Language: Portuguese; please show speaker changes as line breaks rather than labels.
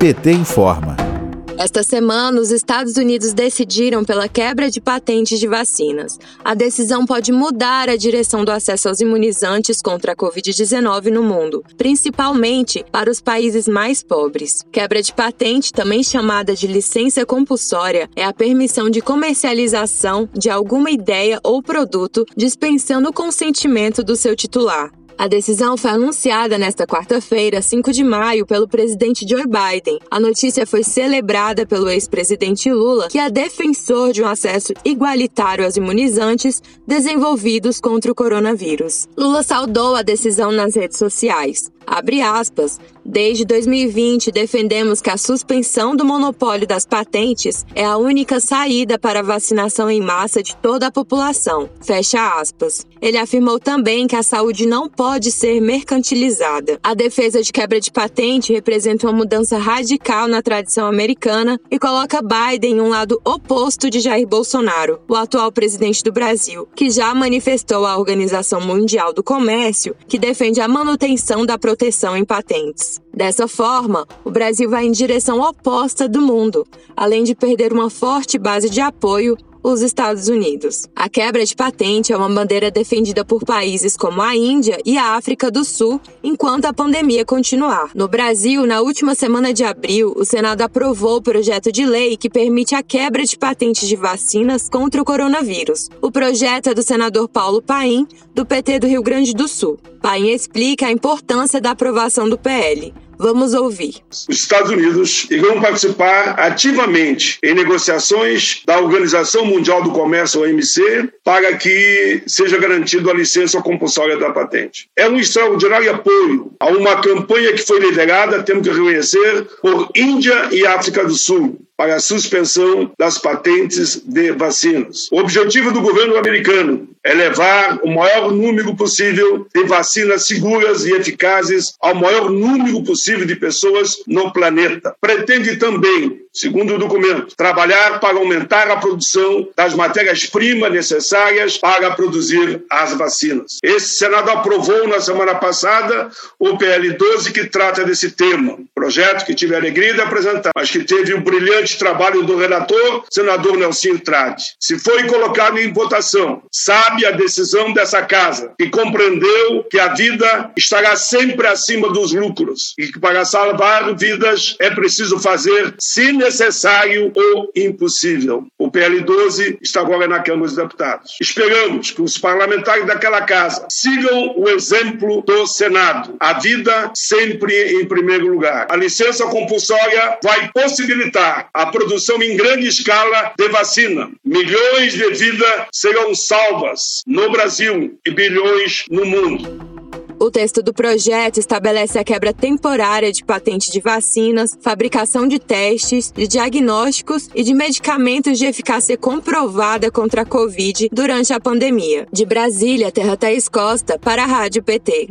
PT informa.
Esta semana, os Estados Unidos decidiram pela quebra de patentes de vacinas. A decisão pode mudar a direção do acesso aos imunizantes contra a Covid-19 no mundo, principalmente para os países mais pobres. Quebra de patente, também chamada de licença compulsória, é a permissão de comercialização de alguma ideia ou produto dispensando o consentimento do seu titular. A decisão foi anunciada nesta quarta-feira, 5 de maio, pelo presidente Joe Biden. A notícia foi celebrada pelo ex-presidente Lula, que é defensor de um acesso igualitário aos imunizantes desenvolvidos contra o coronavírus. Lula saudou a decisão nas redes sociais. Abre aspas. Desde 2020, defendemos que a suspensão do monopólio das patentes é a única saída para a vacinação em massa de toda a população. Fecha aspas. Ele afirmou também que a saúde não pode ser mercantilizada. A defesa de quebra de patente representa uma mudança radical na tradição americana e coloca Biden em um lado oposto de Jair Bolsonaro, o atual presidente do Brasil, que já manifestou à Organização Mundial do Comércio que defende a manutenção da proteção em patentes. Dessa forma, o Brasil vai em direção oposta do mundo, além de perder uma forte base de apoio os Estados Unidos. A quebra de patente é uma bandeira defendida por países como a Índia e a África do Sul enquanto a pandemia continuar. No Brasil, na última semana de abril, o Senado aprovou o projeto de lei que permite a quebra de patentes de vacinas contra o coronavírus. O projeto é do senador Paulo Paim, do PT do Rio Grande do Sul. Paim explica a importância da aprovação do PL. Vamos ouvir.
Os Estados Unidos irão participar ativamente em negociações da Organização Mundial do Comércio, OMC, para que seja garantida a licença compulsória da patente. É um extraordinário apoio a uma campanha que foi liderada, temos que reconhecer, por Índia e África do Sul, para a suspensão das patentes de vacinas. O objetivo do governo americano é levar o maior número possível de vacinas seguras e eficazes ao maior número possível de pessoas no planeta. Pretende também segundo o documento, trabalhar para aumentar a produção das matérias-primas necessárias para produzir as vacinas. Esse Senado aprovou na semana passada o PL 12 que trata desse tema, projeto que tive a alegria de apresentar, mas que teve o brilhante trabalho do relator, senador Nelson Trade. Se foi colocado em votação, sabe a decisão dessa casa, que compreendeu que a vida estará sempre acima dos lucros e que para salvar vidas é preciso fazer, se necessário ou impossível. O PL 12 está agora na Câmara dos Deputados. Esperamos que os parlamentares daquela casa sigam o exemplo do Senado. A vida sempre em primeiro lugar. A licença compulsória vai possibilitar a produção em grande escala de vacina. Milhões de vidas serão salvas no Brasil e bilhões no mundo.
O texto do projeto estabelece a quebra temporária de patente de vacinas, fabricação de testes, de diagnósticos e de medicamentos de eficácia comprovada contra a Covid durante a pandemia. De Brasília, Terra Thaís Costa, para a Rádio PT.